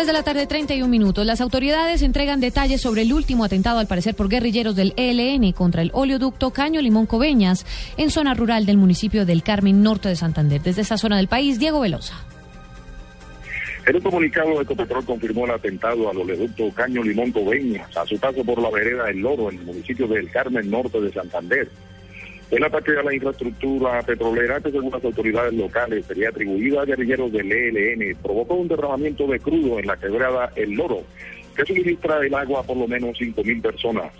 3 de la tarde, 31 minutos. Las autoridades entregan detalles sobre el último atentado, al parecer por guerrilleros del ELN, contra el oleoducto Caño Limón Coveñas, en zona rural del municipio del Carmen, norte de Santander. Desde esa zona del país, Diego Velosa. En un comunicado, Ecopetrol confirmó el atentado al oleoducto Caño Limón Coveñas a su paso por la vereda El Loro, en el municipio del Carmen, norte de Santander. El ataque a la infraestructura petrolera, que según las autoridades locales sería atribuido a guerrilleros del ELN, provocó un derramamiento de crudo en la quebrada El Loro, que suministra el agua a por lo menos 5.000 personas.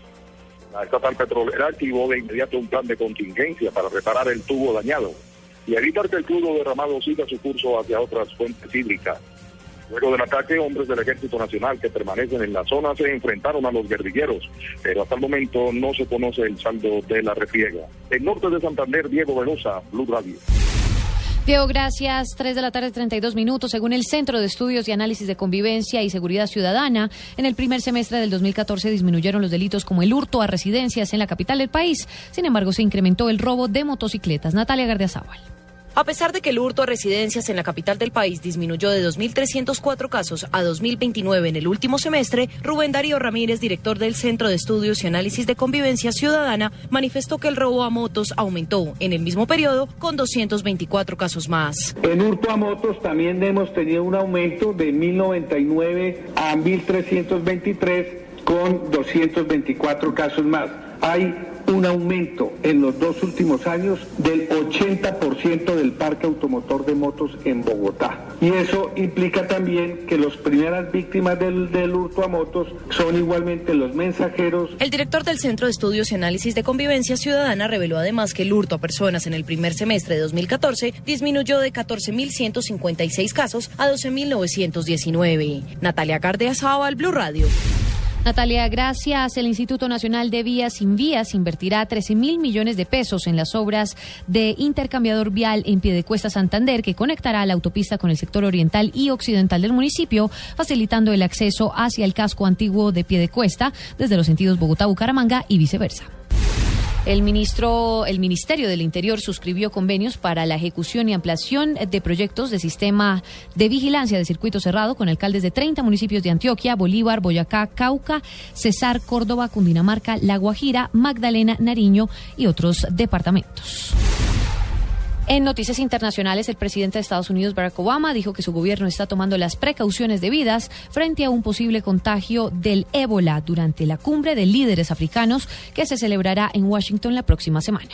La estatal petrolera activó de inmediato un plan de contingencia para reparar el tubo dañado y evitar que el crudo derramado siga su curso hacia otras fuentes hídricas. Luego del ataque, hombres del Ejército Nacional que permanecen en la zona se enfrentaron a los guerrilleros, pero hasta el momento no se conoce el saldo de la refriega. En norte de Santander, Diego Velosa, Blue Radio. Diego, gracias. 3 de la tarde, 32 minutos. Según el Centro de Estudios y Análisis de Convivencia y Seguridad Ciudadana, en el primer semestre del 2014 disminuyeron los delitos como el hurto a residencias en la capital del país. Sin embargo, se incrementó el robo de motocicletas. Natalia Gardiazabal. A pesar de que el hurto a residencias en la capital del país disminuyó de 2.304 casos a 2.029 en el último semestre, Rubén Darío Ramírez, director del Centro de Estudios y Análisis de Convivencia Ciudadana, manifestó que el robo a motos aumentó en el mismo periodo con 224 casos más. En hurto a motos también hemos tenido un aumento de 1.099 a 1.323 con 224 casos más. Hay un aumento en los dos últimos años del 80% del parque automotor de motos en Bogotá. Y eso implica también que las primeras víctimas del, del, hurto a motos son igualmente los mensajeros. El director del Centro de Estudios y Análisis de Convivencia Ciudadana reveló además que el hurto a personas en el primer semestre de 2014 disminuyó de 14.156 casos a 12.919. Natalia Cardeazaba, Blue Radio. Natalia, gracias. El Instituto Nacional de Vías Sin Vías invertirá 13 mil millones de pesos en las obras de intercambiador vial en Piedecuesta Santander, que conectará la autopista con el sector oriental y occidental del municipio, facilitando el acceso hacia el casco antiguo de Piedecuesta desde los sentidos Bogotá-Bucaramanga y viceversa. El, ministro, el Ministerio del Interior suscribió convenios para la ejecución y ampliación de proyectos de sistema de vigilancia de circuito cerrado con alcaldes de 30 municipios de Antioquia, Bolívar, Boyacá, Cauca, Cesar, Córdoba, Cundinamarca, La Guajira, Magdalena, Nariño y otros departamentos. En noticias internacionales, el presidente de Estados Unidos, Barack Obama, dijo que su gobierno está tomando las precauciones debidas frente a un posible contagio del ébola durante la cumbre de líderes africanos que se celebrará en Washington la próxima semana.